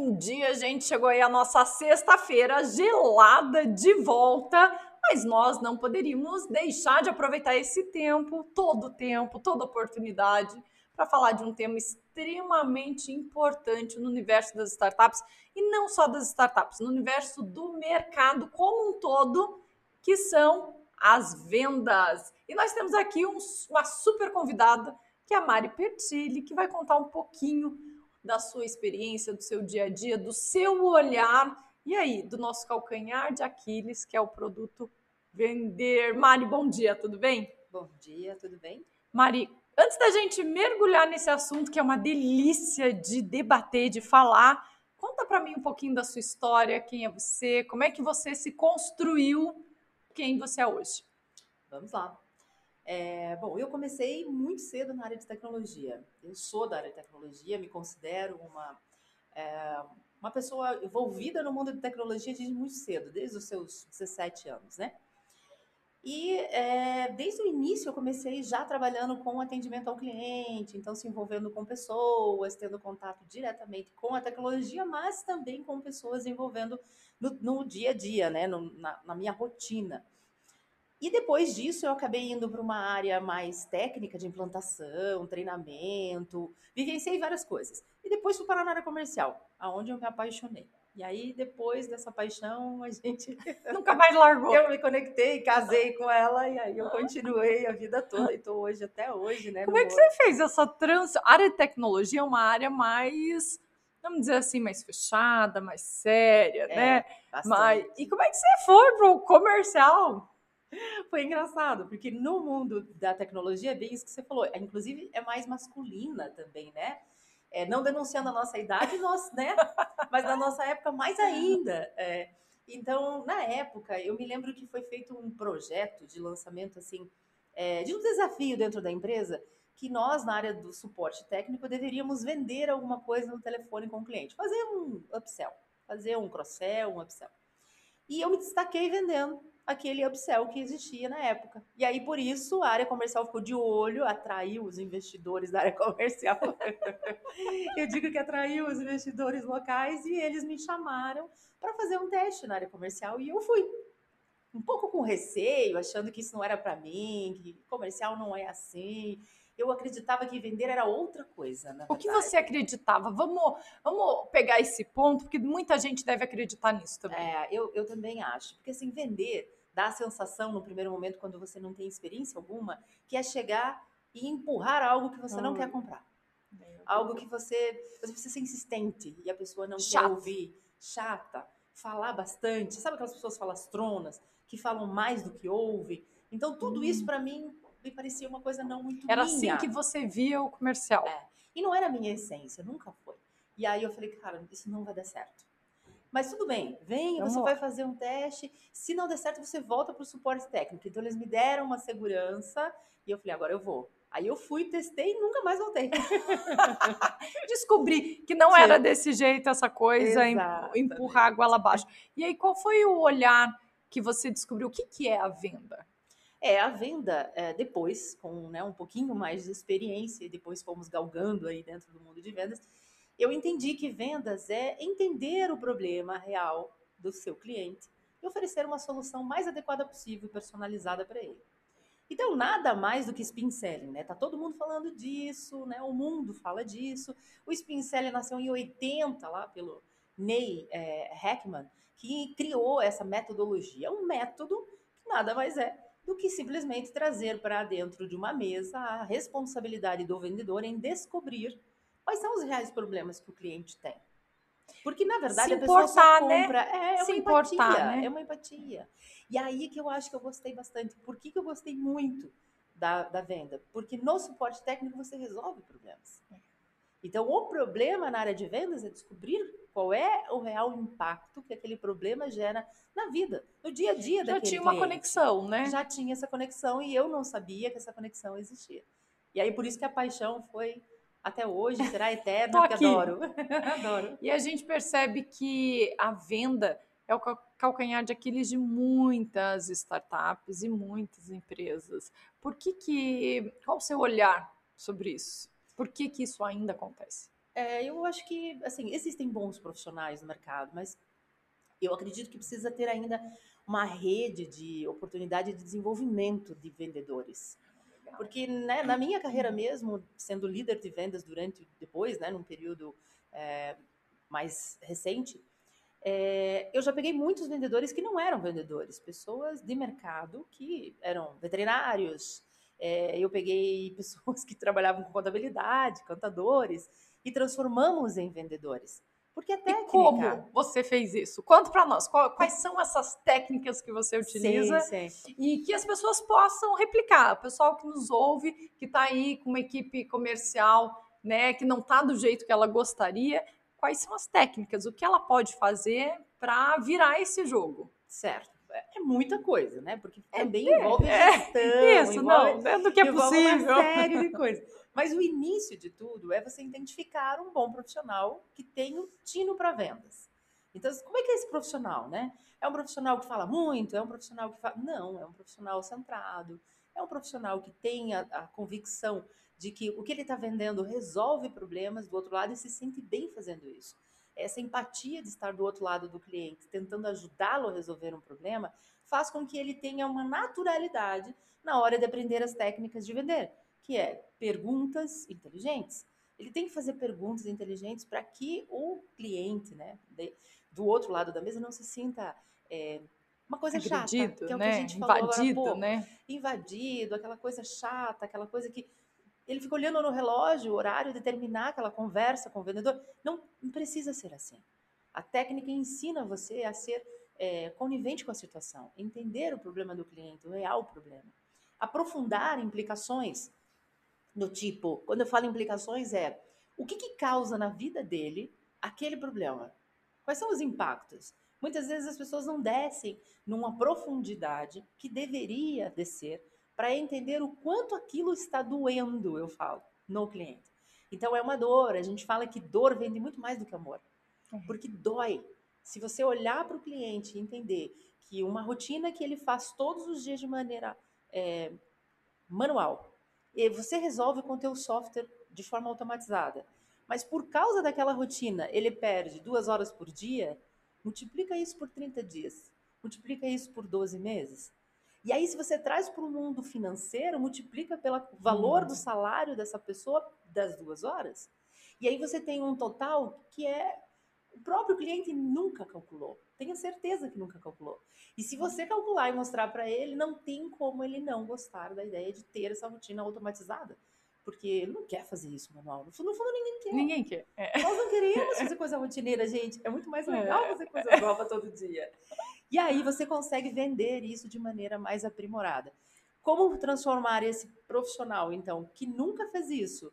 Bom dia, gente. Chegou aí a nossa sexta-feira gelada de volta, mas nós não poderíamos deixar de aproveitar esse tempo, todo tempo, toda oportunidade para falar de um tema extremamente importante no universo das startups e não só das startups, no universo do mercado como um todo, que são as vendas. E nós temos aqui um, uma super convidada, que é a Mari Pertilli, que vai contar um pouquinho da sua experiência, do seu dia a dia, do seu olhar e aí, do nosso calcanhar de Aquiles, que é o produto vender. Mari, bom dia, tudo bem? Bom dia, tudo bem? Mari, Antes da gente mergulhar nesse assunto que é uma delícia de debater, de falar, conta para mim um pouquinho da sua história, quem é você, como é que você se construiu, quem você é hoje. Vamos lá. É, bom, eu comecei muito cedo na área de tecnologia. Eu sou da área de tecnologia, me considero uma é, uma pessoa envolvida no mundo de tecnologia desde muito cedo, desde os seus 17 anos, né? E é, desde o início eu comecei já trabalhando com atendimento ao cliente, então se envolvendo com pessoas, tendo contato diretamente com a tecnologia, mas também com pessoas envolvendo no, no dia a dia, né, no, na, na minha rotina. E depois disso eu acabei indo para uma área mais técnica de implantação, treinamento, vivenciei várias coisas. E depois fui para a área comercial, aonde eu me apaixonei. E aí, depois dessa paixão, a gente nunca mais largou. Eu me conectei, casei com ela e aí eu continuei a vida toda e estou hoje até hoje, né? Como é que você fez essa transição? A área de tecnologia é uma área mais, vamos dizer assim, mais fechada, mais séria, é, né? Bastante. Mas e como é que você foi pro comercial? Foi engraçado, porque no mundo da tecnologia, é bem isso que você falou, é, inclusive é mais masculina também, né? É, não denunciando a nossa idade, nós, né? Mas na nossa época, mais ainda. É, então, na época, eu me lembro que foi feito um projeto de lançamento, assim, é, de um desafio dentro da empresa, que nós, na área do suporte técnico, deveríamos vender alguma coisa no telefone com o cliente, fazer um upsell, fazer um cross-sell, um upsell. E eu me destaquei vendendo aquele upsell que existia na época. E aí, por isso, a área comercial ficou de olho, atraiu os investidores da área comercial. eu digo que atraiu os investidores locais e eles me chamaram para fazer um teste na área comercial e eu fui. Um pouco com receio, achando que isso não era para mim, que comercial não é assim eu acreditava que vender era outra coisa. o que você acreditava? Vamos, vamos pegar esse ponto, porque muita gente deve acreditar nisso também. É, eu, eu também acho. Porque assim, vender dá a sensação no primeiro momento, quando você não tem experiência alguma, que é chegar e empurrar algo que você hum. não quer comprar. Algo que você, você precisa ser insistente e a pessoa não Chato. quer ouvir, chata, falar bastante. Sabe aquelas pessoas falastronas que falam mais do que ouvem? Então, tudo hum. isso para mim me parecia uma coisa não muito Era assim minha. assim que você via o comercial. É. E não era a minha essência, nunca foi. E aí eu falei, cara, isso não vai dar certo. Mas tudo bem, vem, você vai fazer um teste. Se não der certo, você volta para o suporte técnico. Então, eles me deram uma segurança e eu falei, agora eu vou. Aí eu fui, testei e nunca mais voltei. Descobri que não Sim. era desse jeito essa coisa, Exatamente. empurrar a goela abaixo. E aí, qual foi o olhar que você descobriu? O que, que é a venda? É, a venda, é, depois, com né, um pouquinho mais de experiência, e depois fomos galgando aí dentro do mundo de vendas, eu entendi que vendas é entender o problema real do seu cliente e oferecer uma solução mais adequada possível e personalizada para ele. Então, nada mais do que spin selling, né? Tá todo mundo falando disso, né? O mundo fala disso. O spin selling nasceu em 80 lá pelo Ney é, Heckman, que criou essa metodologia. É um método que nada mais é do que simplesmente trazer para dentro de uma mesa a responsabilidade do vendedor em descobrir quais são os reais problemas que o cliente tem. Porque, na verdade, Se a pessoa importar, só né? compra. Né? É, é uma importar, empatia. Né? É uma empatia. E aí que eu acho que eu gostei bastante. Por que, que eu gostei muito da, da venda? Porque no suporte técnico você resolve problemas. Então, o problema na área de vendas é descobrir qual é o real impacto que aquele problema gera na vida, no dia a dia Já tinha uma cliente. conexão, né? Já tinha essa conexão e eu não sabia que essa conexão existia. E aí, por isso que a paixão foi até hoje, será eterna, porque adoro. adoro. E a gente percebe que a venda é o calcanhar de Aquiles de muitas startups e muitas empresas. Por que que... Qual o seu olhar sobre isso? Por que que isso ainda acontece? É, eu acho que, assim, existem bons profissionais no mercado, mas eu acredito que precisa ter ainda uma rede de oportunidade de desenvolvimento de vendedores. Porque né, na minha carreira mesmo, sendo líder de vendas durante, depois, né, num período é, mais recente, é, eu já peguei muitos vendedores que não eram vendedores, pessoas de mercado que eram veterinários. É, eu peguei pessoas que trabalhavam com contabilidade, contadores, e transformamos em vendedores. Porque a técnica... E como você fez isso? Conta para nós, quais são essas técnicas que você utiliza sim, sim. e que as pessoas possam replicar. O pessoal que nos ouve, que está aí com uma equipe comercial, né, que não está do jeito que ela gostaria, quais são as técnicas, o que ela pode fazer para virar esse jogo? Certo. É, é muita coisa, né? Porque é, também é, envolve gestão, é, isso, envolve, não, é do que é possível. uma série de coisas. Mas o início de tudo é você identificar um bom profissional que tem um tino para vendas. Então, como é que é esse profissional, né? É um profissional que fala muito? É um profissional que fala... Não, é um profissional centrado. É um profissional que tem a, a convicção de que o que ele está vendendo resolve problemas do outro lado e se sente bem fazendo isso. Essa empatia de estar do outro lado do cliente, tentando ajudá-lo a resolver um problema, faz com que ele tenha uma naturalidade na hora de aprender as técnicas de vender, que é perguntas inteligentes. Ele tem que fazer perguntas inteligentes para que o cliente, né, de, do outro lado da mesa, não se sinta é, uma coisa Agredido, chata, que é o né? que a né? gente falou invadido, agora, né? Invadido, aquela coisa chata, aquela coisa que ele fica olhando no relógio, o horário, determinar aquela conversa com o vendedor. Não, não precisa ser assim. A técnica ensina você a ser é, conivente com a situação, entender o problema do cliente, o real problema. Aprofundar implicações do tipo, quando eu falo implicações, é o que, que causa na vida dele aquele problema? Quais são os impactos? Muitas vezes as pessoas não descem numa profundidade que deveria descer para entender o quanto aquilo está doendo, eu falo, no cliente. Então é uma dor, a gente fala que dor vende muito mais do que amor, é. porque dói. Se você olhar para o cliente e entender que uma rotina que ele faz todos os dias de maneira é, manual, você resolve com o teu software de forma automatizada, mas por causa daquela rotina ele perde duas horas por dia, multiplica isso por 30 dias, multiplica isso por 12 meses, e aí, se você traz para o mundo financeiro, multiplica pelo valor do salário dessa pessoa das duas horas. E aí você tem um total que é o próprio cliente nunca calculou. Tenha certeza que nunca calculou. E se você calcular e mostrar para ele, não tem como ele não gostar da ideia de ter essa rotina automatizada. Porque ele não quer fazer isso manual. No fundo, no fundo ninguém quer. Ninguém quer. É. Nós não queremos fazer coisa rotineira, gente. É muito mais legal é. fazer coisa nova todo dia. E aí você consegue vender isso de maneira mais aprimorada. Como transformar esse profissional, então, que nunca fez isso,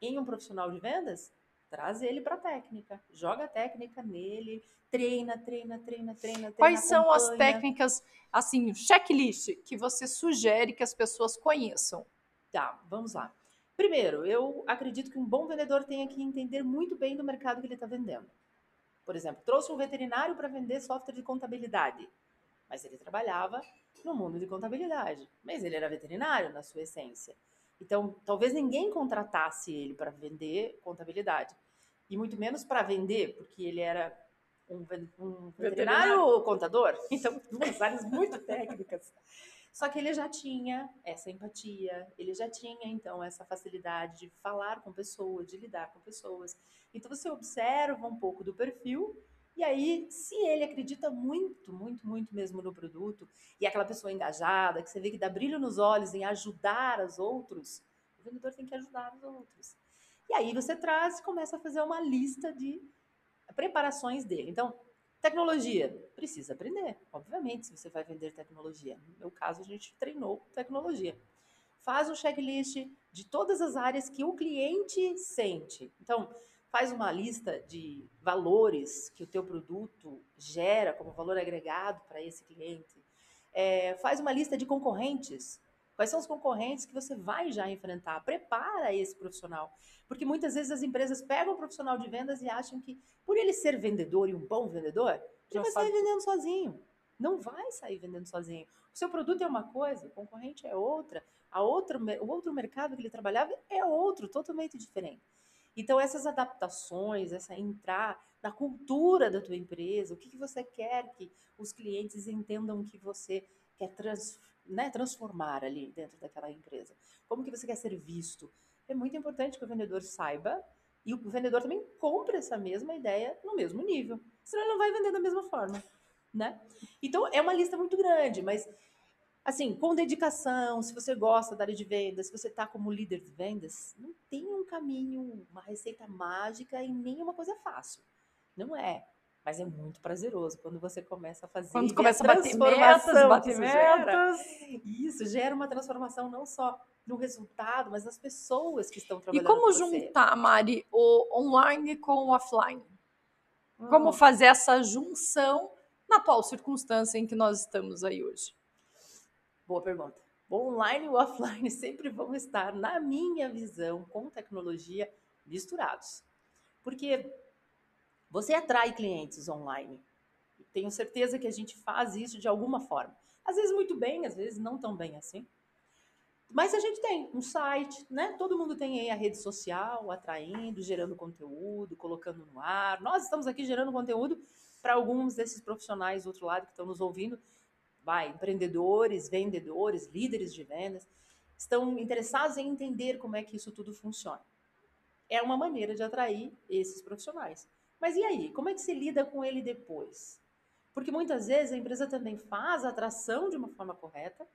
em um profissional de vendas? Traz ele para a técnica, joga a técnica nele, treina, treina, treina, treina, treina. Quais são as técnicas, assim, checklist que você sugere que as pessoas conheçam? Tá, vamos lá. Primeiro, eu acredito que um bom vendedor tenha que entender muito bem do mercado que ele está vendendo. Por exemplo, trouxe um veterinário para vender software de contabilidade, mas ele trabalhava no mundo de contabilidade, mas ele era veterinário na sua essência. Então, talvez ninguém contratasse ele para vender contabilidade, e muito menos para vender, porque ele era um, um veterinário, veterinário contador. Então, duas áreas muito técnicas. Só que ele já tinha essa empatia, ele já tinha então essa facilidade de falar com pessoas, de lidar com pessoas. Então você observa um pouco do perfil e aí, se ele acredita muito, muito, muito mesmo no produto, e é aquela pessoa engajada, que você vê que dá brilho nos olhos em ajudar os outros, o vendedor tem que ajudar os outros. E aí você traz e começa a fazer uma lista de preparações dele. Então, Tecnologia, precisa aprender, obviamente, se você vai vender tecnologia. No meu caso, a gente treinou tecnologia. Faz um checklist de todas as áreas que o cliente sente. Então, faz uma lista de valores que o teu produto gera como valor agregado para esse cliente. É, faz uma lista de concorrentes. Quais são os concorrentes que você vai já enfrentar? Prepara esse profissional. Porque muitas vezes as empresas pegam o profissional de vendas e acham que, por ele ser vendedor e um bom vendedor, ele vai sair vendendo sozinho. Não vai sair vendendo sozinho. O seu produto é uma coisa, o concorrente é outra, a outra, o outro mercado que ele trabalhava é outro, totalmente diferente. Então, essas adaptações, essa entrar na cultura da tua empresa, o que, que você quer que os clientes entendam que você quer trans, né, transformar ali dentro daquela empresa. Como que você quer ser visto? É muito importante que o vendedor saiba e o vendedor também compre essa mesma ideia no mesmo nível. Senão ele não vai vender da mesma forma, né? Então, é uma lista muito grande, mas assim, com dedicação, se você gosta da área de vendas, se você está como líder de vendas, não tem um caminho, uma receita mágica e nem uma coisa fácil. Não é. Mas é muito prazeroso quando você começa a fazer. Quando começa a bater metas, bater metas. Gera, isso gera uma transformação não só no resultado, mas nas pessoas que estão trabalhando. E como juntar, Mari, o online com o offline? Hum. Como fazer essa junção na atual circunstância em que nós estamos aí hoje? Boa pergunta. O online e o offline sempre vão estar, na minha visão, com tecnologia misturados. Porque você atrai clientes online. Tenho certeza que a gente faz isso de alguma forma. Às vezes muito bem, às vezes não tão bem assim. Mas a gente tem um site, né? Todo mundo tem aí a rede social, atraindo, gerando conteúdo, colocando no ar. Nós estamos aqui gerando conteúdo para alguns desses profissionais do outro lado que estão nos ouvindo. Vai, empreendedores, vendedores, líderes de vendas, estão interessados em entender como é que isso tudo funciona. É uma maneira de atrair esses profissionais. Mas e aí? Como é que se lida com ele depois? Porque muitas vezes a empresa também faz a atração de uma forma correta,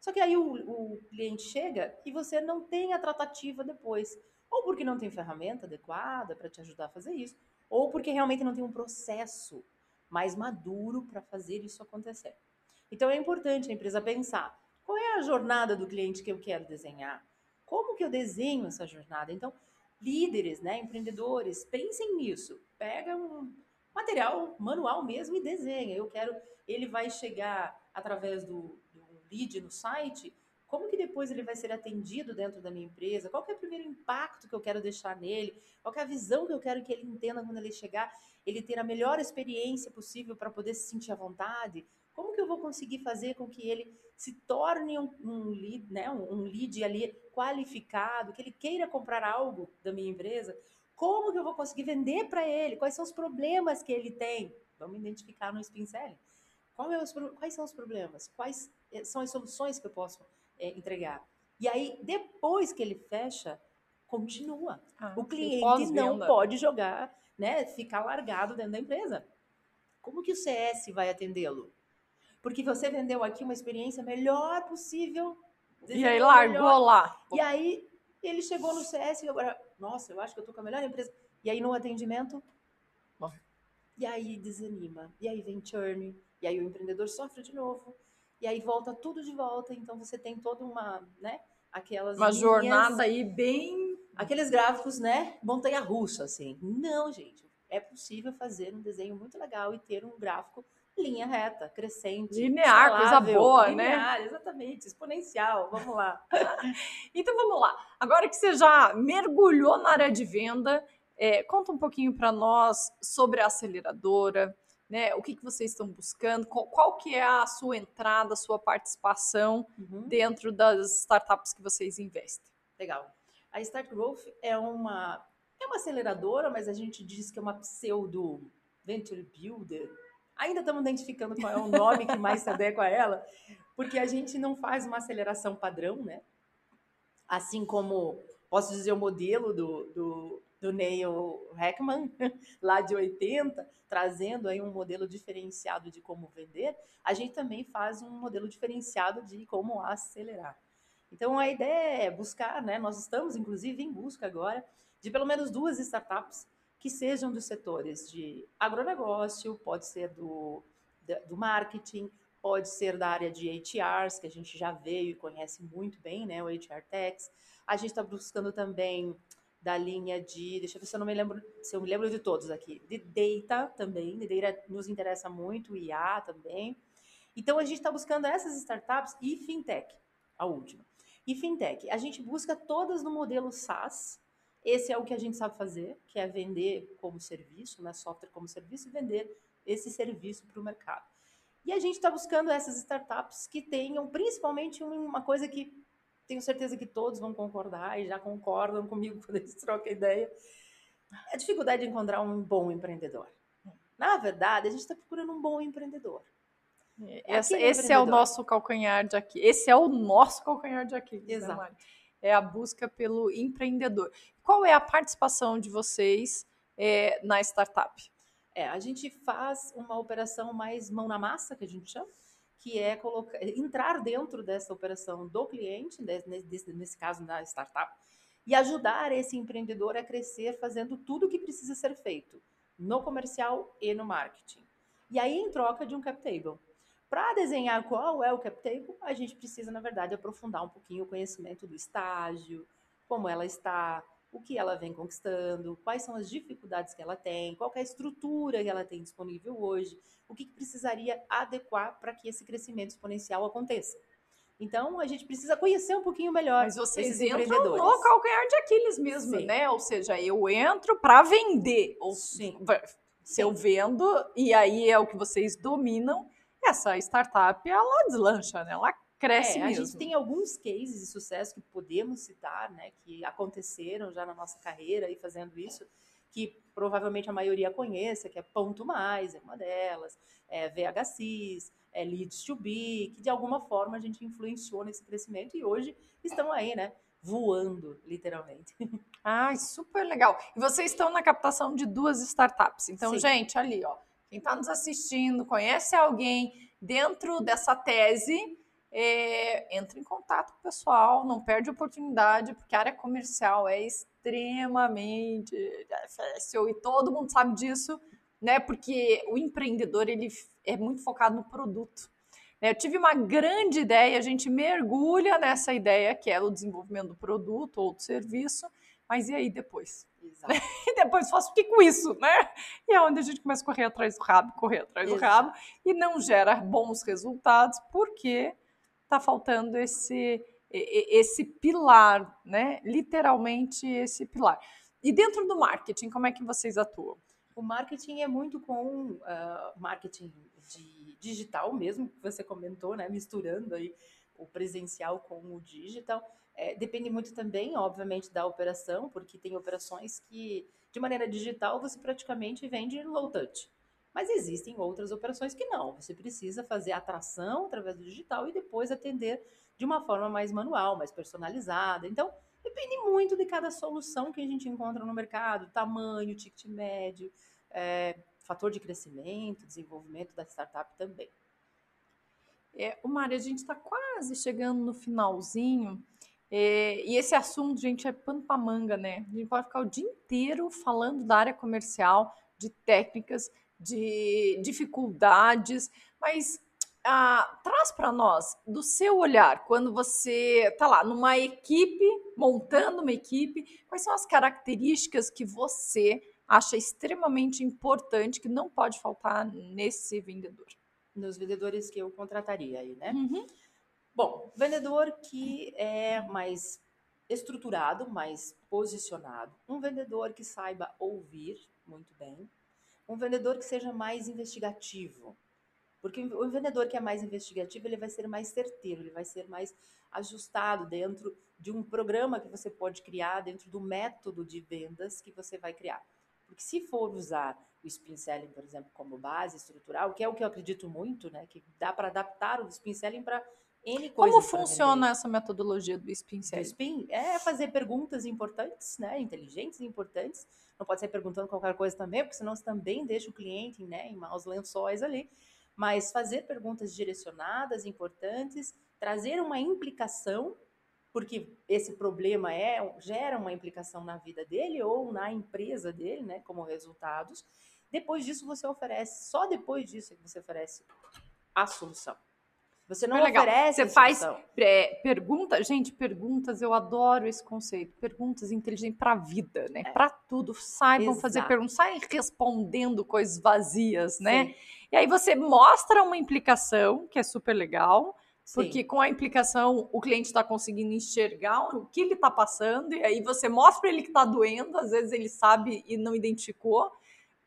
só que aí o, o cliente chega e você não tem a tratativa depois. Ou porque não tem ferramenta adequada para te ajudar a fazer isso, ou porque realmente não tem um processo mais maduro para fazer isso acontecer. Então é importante a empresa pensar qual é a jornada do cliente que eu quero desenhar, como que eu desenho essa jornada. Então, líderes, né, empreendedores, pensem nisso. Pega um material manual mesmo e desenha. Eu quero, ele vai chegar através do, do lead no site, como que depois ele vai ser atendido dentro da minha empresa? Qual que é o primeiro impacto que eu quero deixar nele? Qual é a visão que eu quero que ele entenda quando ele chegar? Ele ter a melhor experiência possível para poder se sentir à vontade? Como que eu vou conseguir fazer com que ele se torne um, um lead, né, um, um lead ali qualificado, que ele queira comprar algo da minha empresa? Como que eu vou conseguir vender para ele? Quais são os problemas que ele tem? Vamos identificar no Spin Selling. É os, quais são os problemas? Quais eh, são as soluções que eu posso é, entregar? E aí, depois que ele fecha, continua. Ah, o cliente não pode jogar, né, ficar largado dentro da empresa. Como que o CS vai atendê-lo? Porque você vendeu aqui uma experiência melhor possível. E aí largou melhor. lá. E aí ele chegou no CS e agora, nossa, eu acho que eu tô com a melhor empresa. E aí no atendimento, e aí desanima. E aí vem churn. E aí o empreendedor sofre de novo. E aí volta tudo de volta. Então você tem toda uma, né? Aquelas uma linhas, jornada aí bem aqueles gráficos, né? Montanha russa, assim. Não, gente. É possível fazer um desenho muito legal e ter um gráfico linha reta, crescente. Linear, coisa boa, né? linear, né? Exatamente, exponencial. Vamos lá. então vamos lá. Agora que você já mergulhou na área de venda, é, conta um pouquinho para nós sobre a aceleradora, né? O que, que vocês estão buscando? Qual, qual que é a sua entrada, a sua participação uhum. dentro das startups que vocês investem? Legal. A Start Growth é uma é uma aceleradora, mas a gente diz que é uma pseudo venture builder Ainda estamos identificando qual é o nome que mais se adequa a ela, porque a gente não faz uma aceleração padrão, né? Assim como, posso dizer, o modelo do, do, do Neil Heckman, lá de 80, trazendo aí um modelo diferenciado de como vender, a gente também faz um modelo diferenciado de como acelerar. Então, a ideia é buscar, né? Nós estamos, inclusive, em busca agora de pelo menos duas startups que sejam dos setores de agronegócio, pode ser do, do marketing, pode ser da área de HRs, que a gente já veio e conhece muito bem, né, o HR Techs. A gente está buscando também da linha de, deixa eu ver se eu não me lembro, se eu me lembro de todos aqui, de data também, de data nos interessa muito, IA também. Então a gente está buscando essas startups e fintech, a última. E fintech, a gente busca todas no modelo SaaS, esse é o que a gente sabe fazer, que é vender como serviço, né, software como serviço, e vender esse serviço para o mercado. E a gente está buscando essas startups que tenham principalmente uma coisa que tenho certeza que todos vão concordar e já concordam comigo quando eles trocam ideia, A dificuldade de encontrar um bom empreendedor. Na verdade, a gente está procurando um bom empreendedor. É esse, esse é o nosso calcanhar de aqui. Esse é o nosso calcanhar de aqui. Né, Exato. Né, é a busca pelo empreendedor. Qual é a participação de vocês é, na startup? É, a gente faz uma operação mais mão na massa, que a gente chama, que é colocar, entrar dentro dessa operação do cliente, nesse, nesse caso da startup, e ajudar esse empreendedor a crescer fazendo tudo o que precisa ser feito no comercial e no marketing. E aí, em troca de um cap table. Para desenhar qual é o cap table, a gente precisa, na verdade, aprofundar um pouquinho o conhecimento do estágio, como ela está, o que ela vem conquistando, quais são as dificuldades que ela tem, qual é a estrutura que ela tem disponível hoje, o que, que precisaria adequar para que esse crescimento exponencial aconteça. Então, a gente precisa conhecer um pouquinho melhor Mas vocês entram no calcanhar de Aquiles mesmo, Sim. né? Ou seja, eu entro para vender. Ou Sim. se eu vendo, e aí é o que vocês dominam, essa startup, ela deslancha, né? Ela cresce é, mesmo. A gente tem alguns cases de sucesso que podemos citar, né? Que aconteceram já na nossa carreira e fazendo isso, que provavelmente a maioria conheça, que é Ponto Mais, é uma delas, é VHCs, é Leads to Be, que de alguma forma a gente influenciou nesse crescimento e hoje estão aí, né? Voando, literalmente. Ah, super legal. E vocês estão na captação de duas startups. Então, Sim. gente, ali, ó, quem está nos assistindo, conhece alguém dentro dessa tese, é, entre em contato com o pessoal, não perde oportunidade, porque a área comercial é extremamente difícil e todo mundo sabe disso, né? Porque o empreendedor ele é muito focado no produto. Né? Eu tive uma grande ideia, a gente mergulha nessa ideia que é o desenvolvimento do produto ou do serviço, mas e aí depois? Exato. E depois faço o que com isso, né? E é onde a gente começa a correr atrás do rabo, correr atrás do rabo, e não gera bons resultados, porque está faltando esse, esse pilar, né? Literalmente esse pilar. E dentro do marketing, como é que vocês atuam? O marketing é muito com uh, marketing de digital mesmo, que você comentou, né? Misturando aí o presencial com o digital. É, depende muito também, obviamente, da operação, porque tem operações que, de maneira digital, você praticamente vende low touch. Mas existem outras operações que não. Você precisa fazer atração através do digital e depois atender de uma forma mais manual, mais personalizada. Então, depende muito de cada solução que a gente encontra no mercado, tamanho, ticket médio, é, fator de crescimento, desenvolvimento da startup também. É, o Mário, a gente está quase chegando no finalzinho. É, e esse assunto, gente, é pano para manga, né? A gente pode ficar o dia inteiro falando da área comercial, de técnicas, de dificuldades, mas ah, traz para nós, do seu olhar, quando você está lá numa equipe, montando uma equipe, quais são as características que você acha extremamente importante que não pode faltar nesse vendedor? Nos vendedores que eu contrataria aí, né? Uhum. Bom, vendedor que é mais estruturado, mais posicionado, um vendedor que saiba ouvir muito bem, um vendedor que seja mais investigativo. Porque o vendedor que é mais investigativo, ele vai ser mais certeiro, ele vai ser mais ajustado dentro de um programa que você pode criar, dentro do método de vendas que você vai criar. Porque se for usar o spin selling, por exemplo, como base estrutural, que é o que eu acredito muito, né, que dá para adaptar o spin selling para N Como funciona essa metodologia do spin selling? O spin é fazer perguntas importantes, né, inteligentes e importantes. Não pode ser perguntando qualquer coisa também, porque senão você também deixa o cliente, né, em maus lençóis ali. Mas fazer perguntas direcionadas, importantes, trazer uma implicação, porque esse problema é gera uma implicação na vida dele ou na empresa dele, né, como resultados. Depois disso você oferece, só depois disso é que você oferece a solução. Você não legal. oferece. Você faz é, perguntas, gente, perguntas, eu adoro esse conceito. Perguntas inteligentes para a vida, né? É. Para tudo. Saibam Exato. fazer perguntas, saem respondendo coisas vazias, né? Sim. E aí você mostra uma implicação, que é super legal. Sim. Porque com a implicação o cliente está conseguindo enxergar o que ele está passando, e aí você mostra para ele que está doendo, às vezes ele sabe e não identificou.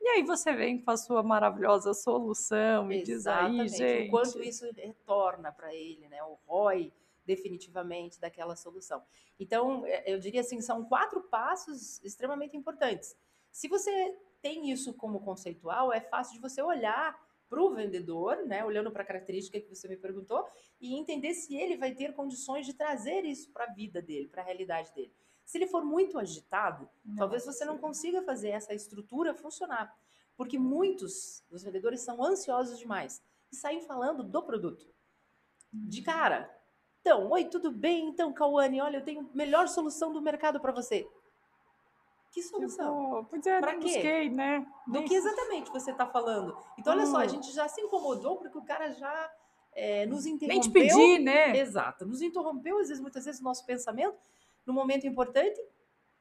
E aí você vem com a sua maravilhosa solução e diz aí, gente. O quanto isso retorna para ele, né? O ROI definitivamente daquela solução. Então, é, eu diria assim, são quatro passos extremamente importantes. Se você tem isso como conceitual, é fácil de você olhar para o vendedor, né, olhando para a característica que você me perguntou, e entender se ele vai ter condições de trazer isso para a vida dele, para a realidade dele. Se ele for muito agitado, não, talvez você não consiga fazer essa estrutura funcionar, porque muitos dos vendedores são ansiosos demais e saem falando do produto. De cara. Então, oi, tudo bem? Então, Cauane, olha, eu tenho a melhor solução do mercado para você. Que solução? Tipo, pois é, pra quê? Busquei, né? Do que exatamente você está falando. Então, olha hum. só, a hum. gente já se incomodou porque o cara já é, nos interrompeu. Nem te pedir, né? Exato. Nos interrompeu, às vezes, muitas vezes, o nosso pensamento, no momento importante,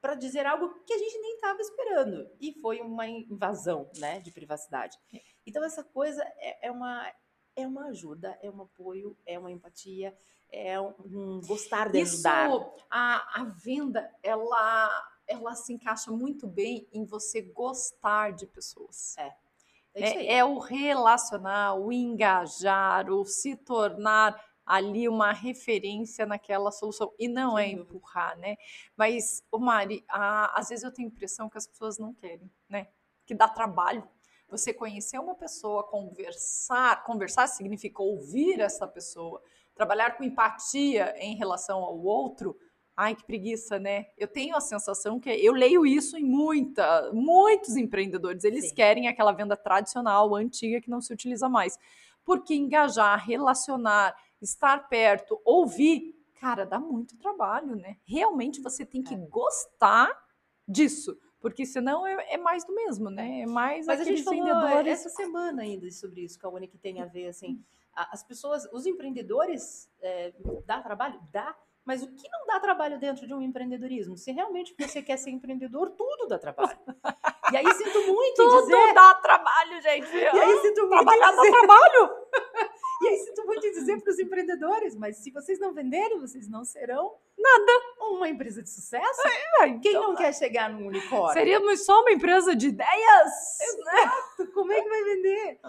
para dizer algo que a gente nem estava esperando. E foi uma invasão né, de privacidade. É. Então, essa coisa é, é, uma, é uma ajuda, é um apoio, é uma empatia, é um, um gostar de Isso, ajudar. A, a venda, ela ela se encaixa muito bem em você gostar de pessoas. É. É, é, é, o relacionar, o engajar, o se tornar ali uma referência naquela solução. E não é empurrar, né? Mas, o Mari, a, às vezes eu tenho a impressão que as pessoas não querem, né? Que dá trabalho. Você conhecer uma pessoa, conversar, conversar significa ouvir essa pessoa, trabalhar com empatia em relação ao outro, Ai, que preguiça, né? Eu tenho a sensação que eu leio isso em muita, muitos empreendedores. Eles Sim. querem aquela venda tradicional, antiga, que não se utiliza mais. Porque engajar, relacionar, estar perto, ouvir, cara, dá muito trabalho, né? Realmente você tem que é. gostar disso. Porque senão é, é, mais do mesmo, né? É mais Mas a gente falou vendedores... essa semana ainda sobre isso, que a Uni que tem a ver, assim, as pessoas, os empreendedores, é, dá trabalho? Dá, mas o que não dá trabalho dentro de um empreendedorismo? Se realmente você quer ser empreendedor, tudo dá trabalho. E aí sinto muito tudo dizer... Tudo dá trabalho, gente. E aí sinto muito Trabalhar dizer... dá trabalho. e aí sinto muito dizer para os empreendedores, mas se vocês não venderem, vocês não serão... Nada. Uma empresa de sucesso? É, então, Quem não quer chegar num unicórnio? Seríamos só uma empresa de ideias. Exato. Como é que vai vender?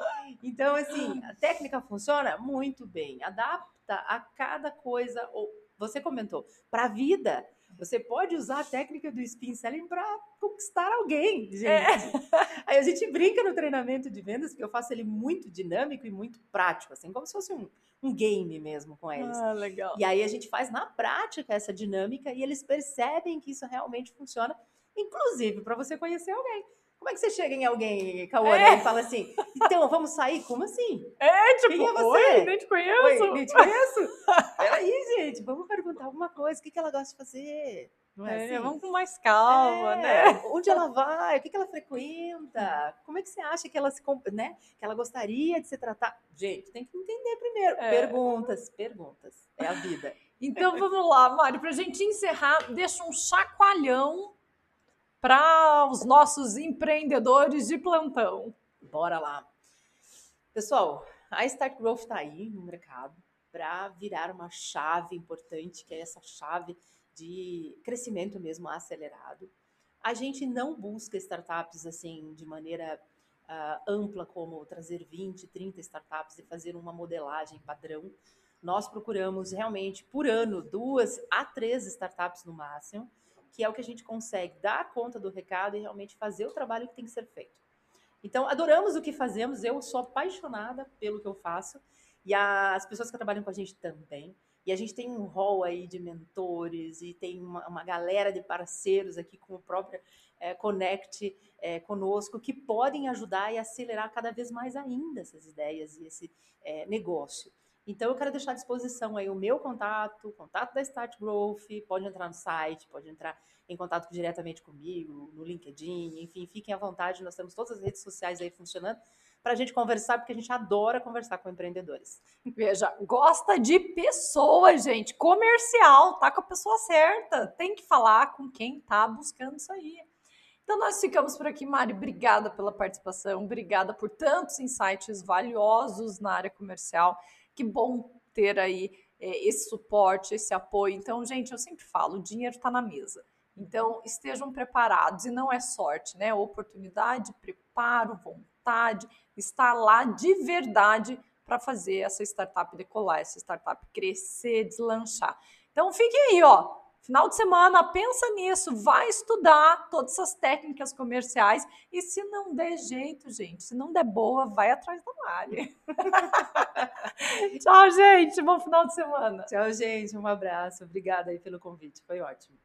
Então, assim, a técnica funciona muito bem. Adapta a cada coisa ou você comentou, para a vida. Você pode usar a técnica do spin selling para conquistar alguém, gente. É. Aí a gente brinca no treinamento de vendas, porque eu faço ele muito dinâmico e muito prático, assim, como se fosse um, um game mesmo com eles. Ah, legal. E aí a gente faz na prática essa dinâmica e eles percebem que isso realmente funciona, inclusive para você conhecer alguém. Como é que você chega em alguém, Cauã, é. e fala assim, então, vamos sair? Como assim? É, tipo, Quem é você? Oi, nem te conheço. Oi, nem te conheço? Peraí, gente, vamos perguntar alguma coisa. O que, que ela gosta de fazer? Não é, é assim? Vamos com mais calma, é. né? Onde ela vai? O que, que ela frequenta? Como é que você acha que ela se né? Que ela gostaria de se tratar? Gente, tem que entender primeiro. É. Perguntas, perguntas. É a vida. Então vamos lá, Mário, para a gente encerrar, deixa um chacoalhão para os nossos empreendedores de plantão. Bora lá. Pessoal, a Start Growth está aí no mercado para virar uma chave importante, que é essa chave de crescimento mesmo acelerado. A gente não busca startups assim de maneira uh, ampla, como trazer 20, 30 startups e fazer uma modelagem padrão. Nós procuramos realmente, por ano, duas a três startups no máximo, que é o que a gente consegue dar conta do recado e realmente fazer o trabalho que tem que ser feito. Então, adoramos o que fazemos, eu sou apaixonada pelo que eu faço e as pessoas que trabalham com a gente também. E a gente tem um rol aí de mentores e tem uma, uma galera de parceiros aqui com o próprio é, Connect é, conosco que podem ajudar e acelerar cada vez mais ainda essas ideias e esse é, negócio. Então, eu quero deixar à disposição aí o meu contato, o contato da Start Growth, pode entrar no site, pode entrar em contato diretamente comigo, no LinkedIn, enfim, fiquem à vontade, nós temos todas as redes sociais aí funcionando para a gente conversar, porque a gente adora conversar com empreendedores. Veja, gosta de pessoas, gente, comercial, tá com a pessoa certa, tem que falar com quem tá buscando isso aí. Então nós ficamos por aqui, Mari. Obrigada pela participação, obrigada por tantos insights valiosos na área comercial. Que bom ter aí é, esse suporte, esse apoio. Então, gente, eu sempre falo, o dinheiro está na mesa. Então, estejam preparados e não é sorte, né? Oportunidade, preparo, vontade, estar lá de verdade para fazer essa startup decolar, essa startup crescer, deslanchar. Então, fiquem aí, ó Final de semana, pensa nisso, vai estudar todas essas técnicas comerciais e se não der jeito, gente, se não der boa, vai atrás da Mari. Tchau, gente, bom final de semana. Tchau, gente, um abraço. Obrigada aí pelo convite, foi ótimo.